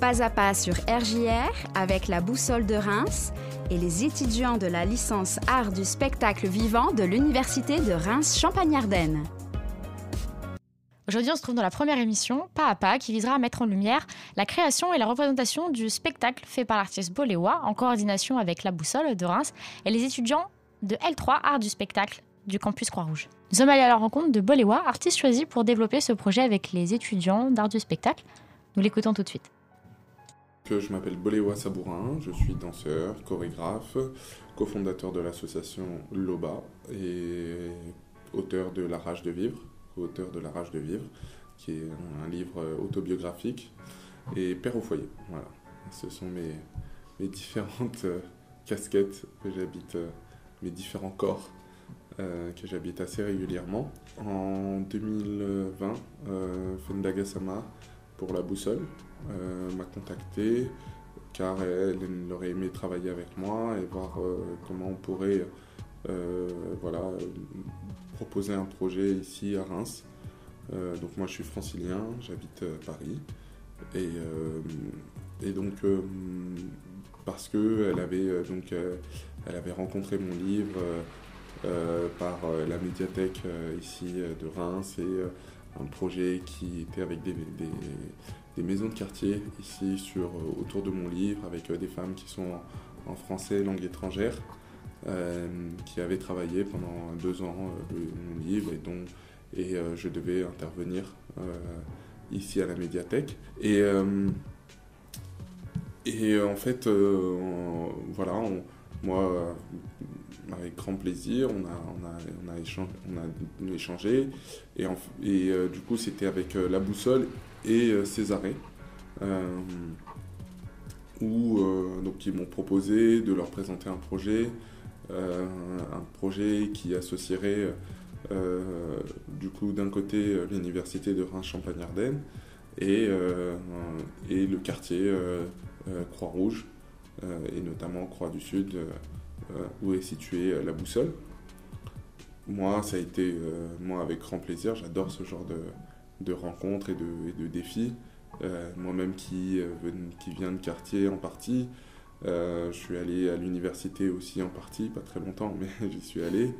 Pas à pas sur RJR avec la boussole de Reims et les étudiants de la licence Art du spectacle vivant de l'Université de Reims-Champagne-Ardenne. Aujourd'hui, on se trouve dans la première émission, Pas à pas, qui visera à mettre en lumière la création et la représentation du spectacle fait par l'artiste Boléwa en coordination avec la Boussole de Reims et les étudiants de L3 Art du spectacle du campus Croix-Rouge. Nous sommes allés à la rencontre de Boléwa, artiste choisi pour développer ce projet avec les étudiants d'art du spectacle. Nous l'écoutons tout de suite. Je m'appelle Boléwa Sabourin, je suis danseur, chorégraphe, cofondateur de l'association LOBA et auteur de La Rage de Vivre, auteur de La Rage de Vivre, qui est un livre autobiographique, et père au foyer. Voilà, ce sont mes, mes différentes euh, casquettes que j'habite, euh, mes différents corps euh, que j'habite assez régulièrement. En 2020, euh, Fendaga Sama, pour la boussole, euh, m'a contacté car elle, elle, aurait aimé travailler avec moi et voir euh, comment on pourrait euh, voilà, proposer un projet ici à Reims. donc moi je suis francilien, j'habite Paris. Et, et donc parce qu'elle avait, donc, elle avait rencontré mon livre par la médiathèque ici de Reims et un projet qui était avec des, maisons de quartier ici sur, autour de mon livre avec des femmes qui sont en, français langue étrangère qui avaient travaillé pendant deux ans mon livre et dont et je devais intervenir ici à la médiathèque. Et et en fait voilà moi avec grand plaisir, on a, échangé, et, euh, du coup c'était avec euh, La Boussole et euh, Césaré, euh, où donc ils m'ont proposé de leur présenter un projet, un projet qui associerait du coup d'un côté l'université de Reims-Champagne-Ardenne et, et le quartier Croix-Rouge, et notamment Croix du Sud euh, où est située euh, la boussole. Moi, ça a été euh, moi avec grand plaisir. J'adore ce genre de, de rencontres et de, de défis. Moi-même qui, qui viens de quartier en partie, je suis allé à l'université aussi en partie, pas très longtemps, mais j'y suis allé.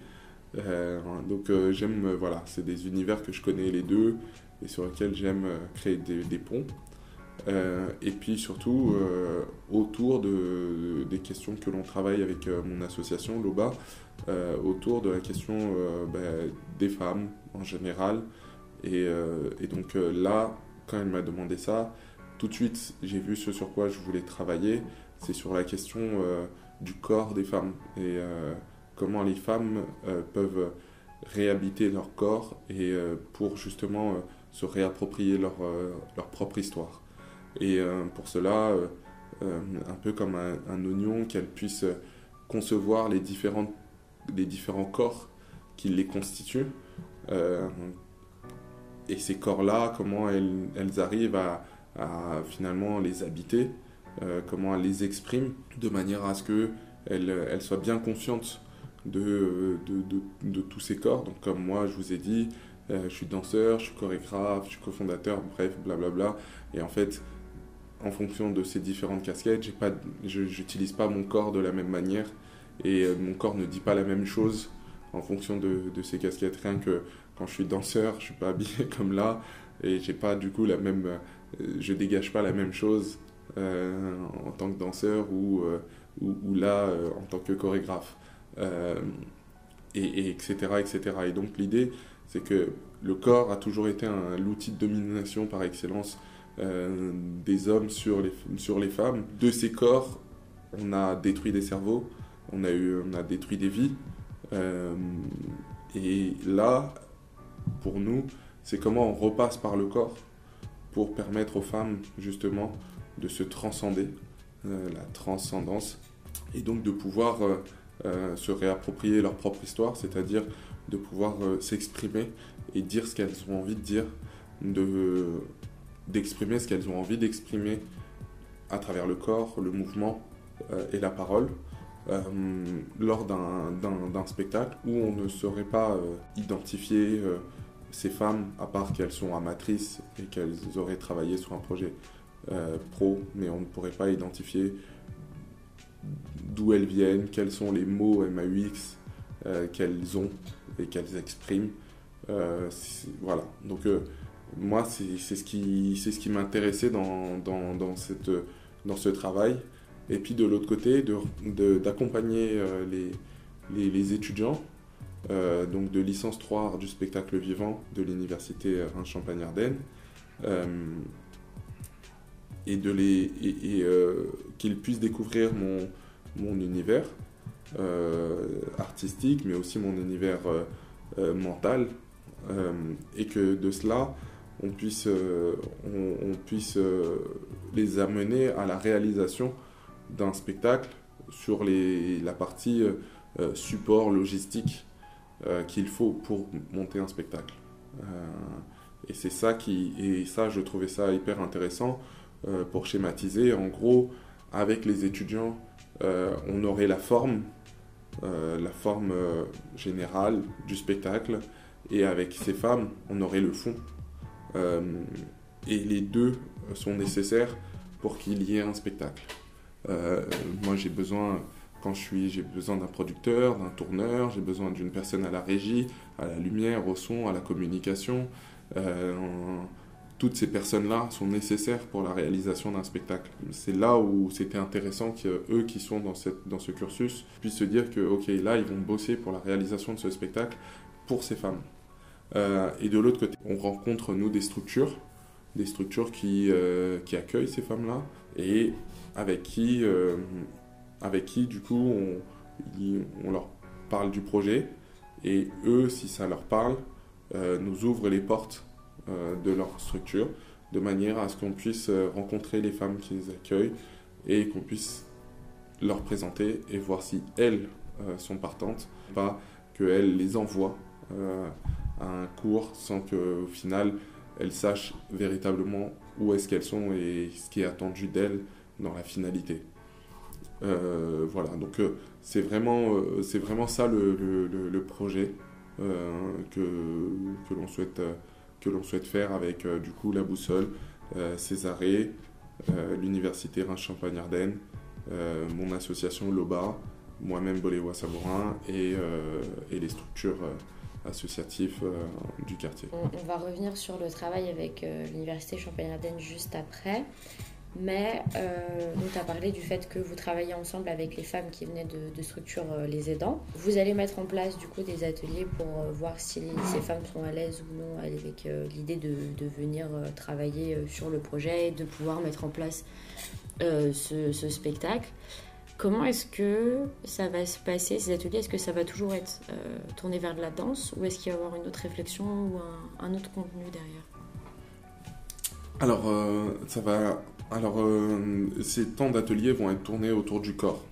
Euh, donc euh, j'aime, voilà, c'est des univers que je connais les deux et sur lesquels j'aime créer des ponts. Euh, et puis surtout euh, autour de, des questions que l'on travaille avec euh, mon association, l'OBA, autour de la question bah, des femmes en général. Et, donc là, quand elle m'a demandé ça, tout de suite j'ai vu ce sur quoi je voulais travailler, c'est sur la question du corps des femmes et comment les femmes peuvent réhabiter leur corps et pour justement se réapproprier leur propre histoire. Et euh, pour cela, euh, euh, un peu comme un, oignon, qu'elle puisse concevoir les, différentes, les différents corps qui les constituent. et ces corps-là, comment elles, arrivent à, finalement les habiter, comment elles les expriment, de manière à ce qu'elles elles soient bien conscientes de, de, de, tous ces corps. Donc comme moi, je vous ai dit, je suis danseur, je suis chorégraphe, je suis cofondateur, bref, blablabla. Et en fait, en fonction de ces différentes casquettes, je n'utilise pas mon corps de la même manière et euh, mon corps ne dit pas la même chose en fonction de, ces casquettes. Rien que quand je suis danseur, je suis pas habillé comme là et j'ai pas du coup la même, euh, je dégage pas la même chose euh, en tant que danseur ou, ou, là en tant que chorégraphe, et, etc., etc. Et donc l'idée, c'est que le corps a toujours été l'outil de domination par excellence euh, des hommes sur les, sur les femmes. De ces corps, on a détruit des cerveaux, on a, eu, on a détruit des vies. Euh, et là, pour nous, c'est comment on repasse par le corps pour permettre aux femmes, justement, de se transcender, euh, la transcendance, et donc de pouvoir se réapproprier leur propre histoire, c'est-à-dire de pouvoir s'exprimer et dire ce qu'elles ont envie de dire, de d'exprimer ce qu'elles ont envie d'exprimer à travers le corps, le mouvement euh, et la parole euh, lors d'un spectacle où on ne saurait pas euh, identifier euh, ces femmes à part qu'elles sont amatrices et qu'elles auraient travaillé sur un projet. pro, mais on ne pourrait pas identifier d'où elles viennent, quels sont les mots MAUX qu'elles ont et qu'elles expriment. voilà, donc moi, c'est ce qui, ce qui m'intéressait dans, dans, dans, dans ce travail. Et puis de l'autre côté, d'accompagner de, euh, les, les, étudiants euh, donc de licence 3 art du spectacle vivant de l'université Reims-Champagne-Ardenne euh, et, de les, et, qu'ils puissent découvrir mon, mon univers artistique, mais aussi mon univers mental, et que de cela, on puisse, euh, euh, les amener à la réalisation d'un spectacle sur la partie euh, support logistique qu'il faut pour monter un spectacle. et c'est ça qui, et ça, je trouvais ça hyper intéressant pour schématiser. En gros, avec les étudiants, on aurait la forme, la forme générale du spectacle, et avec ces femmes, on aurait le fond. Euh, et les deux sont nécessaires pour qu'il y ait un spectacle. Euh, moi, j'ai besoin, quand je suis, j'ai besoin d'un producteur, d'un tourneur, j'ai besoin d'une personne à la régie, à la lumière, au son, à la communication. Euh, toutes ces personnes-là sont nécessaires pour la réalisation d'un spectacle. C'est là où c'était intéressant qu'eux qui sont dans, dans ce cursus puissent se dire que, ok, là, ils vont bosser pour la réalisation de ce spectacle pour ces femmes. Euh, et de l'autre côté, on rencontre, nous, des structures, des structures qui, euh, qui accueillent ces femmes-là et avec qui, euh, avec qui, du coup, on, on, leur parle du projet. Et eux, si ça leur parle, nous ouvrent les portes de leur structure de manière à ce qu'on puisse rencontrer les femmes qui les accueillent et qu'on puisse leur présenter et voir si elles sont partantes, pas qu'elles les envoient un cours sans qu'au final elles sachent véritablement où est-ce qu'elles sont et ce qui est attendu d'elles dans la finalité. Euh, voilà, donc euh, c'est vraiment, euh, vraiment ça le, projet que, l'on souhaite, souhaite faire avec du coup la boussole, Césarée, l'université Reims-Champagne-Ardenne, mon association LOBA, moi-même Boléwa Sabourin et les structures associatif euh, du quartier. On, va revenir sur le travail avec euh, l'Université Champagne-Ardenne juste après. Mais euh, tu as parlé du fait que vous travaillez ensemble avec les femmes qui venaient de, structures les aidants. Vous allez mettre en place du coup des ateliers pour voir si ces femmes sont à l'aise ou non avec l'idée de, venir travailler sur le projet et de pouvoir mettre en place ce, ce, spectacle. Comment est-ce que ça va se passer, ces ateliers? Est-ce que ça va toujours être euh, tourné vers de la danse ou est-ce qu'il va y avoir une autre réflexion ou un, autre contenu derrière? Alors, euh, ça va. Alors, euh, ces temps d'ateliers vont être tournés autour du corps,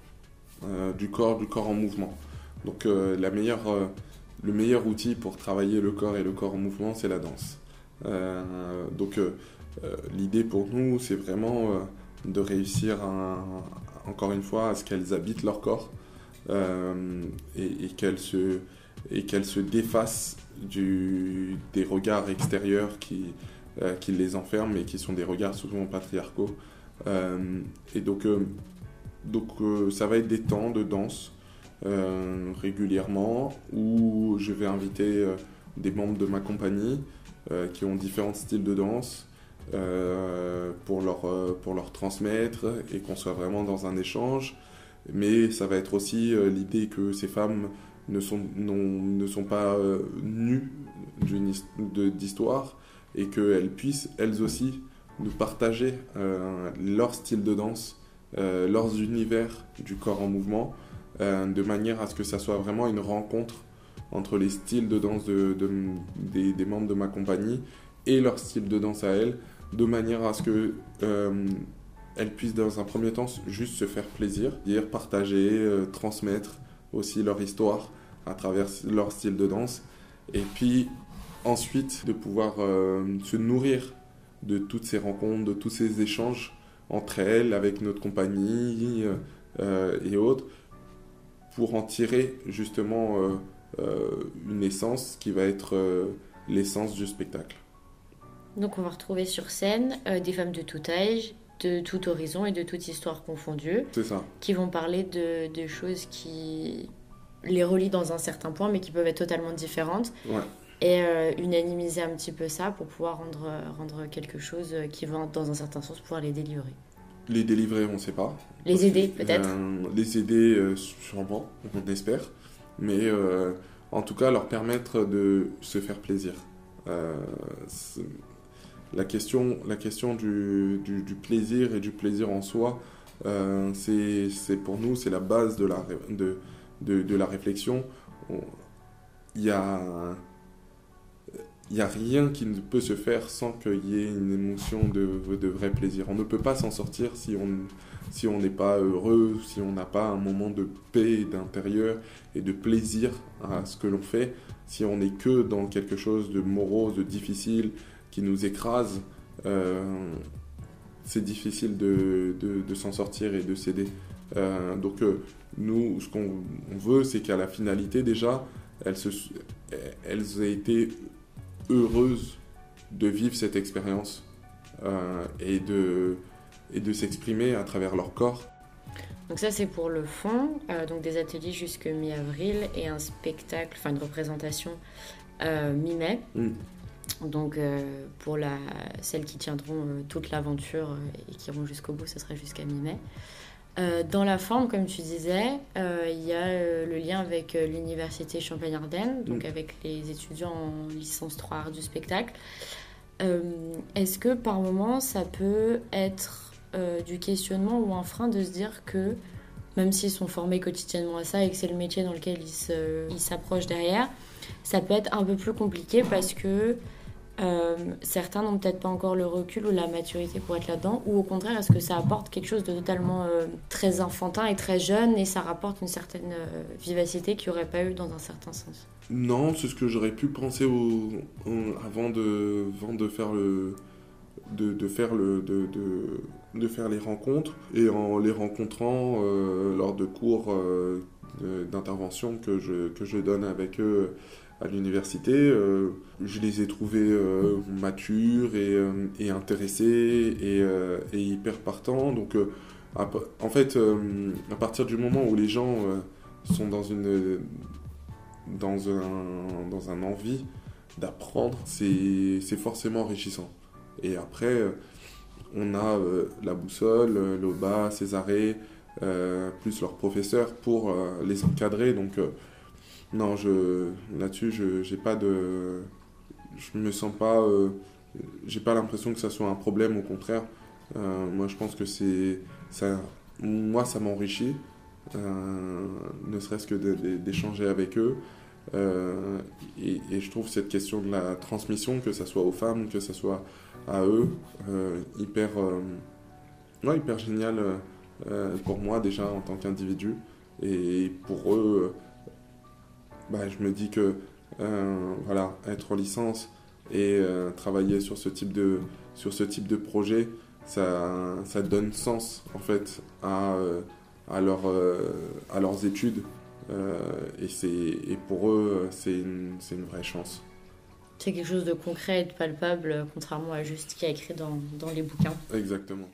du corps, du corps en mouvement. Donc, la meilleure, le meilleur outil pour travailler le corps et le corps en mouvement, c'est la danse. donc, l'idée pour nous, c'est vraiment de réussir un, encore une fois, à ce qu'elles habitent leur corps euh, et, qu'elles se, se défassent des regards extérieurs qui, euh, qui les enferment et qui sont des regards souvent patriarcaux. Euh, et donc, donc ça va être des temps de danse régulièrement où je vais inviter des membres de ma compagnie qui ont différents styles de danse euh, pour, leur, euh, pour leur transmettre et qu'on soit vraiment dans un échange. Mais ça va être aussi euh, l'idée que ces femmes ne sont, ne sont pas nues d'histoire et qu'elles puissent elles aussi nous partager leur style de danse, leurs univers du corps en mouvement, de manière à ce que ça soit vraiment une rencontre entre les styles de danse de, des, des, membres de ma compagnie et leur style de danse à elles, de manière à ce que euh, elles puissent dans un premier temps juste se faire plaisir, dire, partager, euh, transmettre aussi leur histoire à travers leur style de danse, et puis ensuite de pouvoir euh, se nourrir de toutes ces rencontres, de tous ces échanges entre elles, avec notre compagnie et autres, pour en tirer justement une essence qui va être l'essence du spectacle. Donc on va retrouver sur scène euh, des femmes de tout âge de tout horizon et de toute histoire confondue. C'est ça. Qui vont parler de, de, choses qui les relient dans un certain point, mais qui peuvent être totalement différentes. Ouais. Et euh, unanimiser un petit peu ça pour pouvoir rendre, rendre quelque chose qui va, dans un certain sens, pouvoir les délivrer. Les délivrer, on ne sait pas. Les aider, peut-être Les aider, euh, sûrement, on espère. Mais euh, en tout cas, leur permettre de se faire plaisir. La question, la question du, du, plaisir et du plaisir en soi, c'est pour nous, c'est la base de la, de, de, la réflexion. Il y a n'y a rien qui ne peut se faire sans qu'il y ait une émotion de, de, vrai plaisir. On ne peut pas s'en sortir si on si on n'est pas heureux, si on n'a pas un moment de paix d'intérieur et de plaisir à ce que l'on fait, si on n'est que dans quelque chose de morose, de difficile, qui nous écrase, euh, c'est difficile de, de, de s'en sortir et de céder. Euh, donc euh, nous, ce qu'on veut, c'est qu'à la finalité déjà, elles, se, elles aient été heureuse de vivre cette expérience euh, et de, et de s'exprimer à travers leur corps. Donc ça c'est pour le fond, euh, donc des ateliers jusque mi-avril et un spectacle, enfin une représentation euh, mi-mai. Mm. Donc pour la, celles qui tiendront toute l'aventure et qui iront jusqu'au bout, ce sera jusqu'à mi-mai. Euh, dans la forme, comme tu disais, euh, il y a euh, le lien avec l'université Champagne-Ardenne, donc mm. avec les étudiants en licence 3 art du spectacle. Est-ce que par moment ça peut être du questionnement ou un frein de se dire que même s'ils sont formés quotidiennement à ça et que c'est le métier dans lequel ils s'approchent derrière, ça peut être un peu plus compliqué parce que euh, certains n'ont peut-être pas encore le recul ou la maturité pour être là-dedans, ou au contraire, est-ce que ça apporte quelque chose de totalement euh, très enfantin et très jeune et ça rapporte une certaine euh, vivacité qu'il n'y aurait pas eu dans un certain sens? Non, c'est ce que j'aurais pu penser avant, de, faire les rencontres et en les rencontrant lors de cours d'intervention que je donne avec eux à l'université, euh, je les ai trouvés euh, matures et, euh, intéressés et, hyper partants. Donc, en fait, à partir du moment où les gens sont dans une dans un, dans un envie d'apprendre, c'est forcément enrichissant. Et après, on a la boussole, l'OBA, Césaré, plus leurs professeurs pour les encadrer. Donc, non, je, là-dessus, je j'ai pas de. Je me sens pas. Euh, j'ai pas l'impression que ça soit un problème, au contraire. Euh, moi, je pense que c'est. Ça, moi, ça m'enrichit, euh, ne serait-ce que d'échanger avec eux. Et, je trouve cette question de la transmission, que ce soit aux femmes, que ce soit à eux, hyper, ouais, hyper génial pour moi déjà en tant qu'individu. Et pour eux, bah, je me dis que euh, voilà, être en licence et euh, travailler sur ce type de, sur ce type de projet, ça, ça donne sens en fait à, euh, à, leur, à leurs études. et, et pour eux, c'est une, une vraie chance. C'est quelque chose de concret et de palpable, contrairement à juste ce qui a écrit dans, dans les bouquins. Exactement.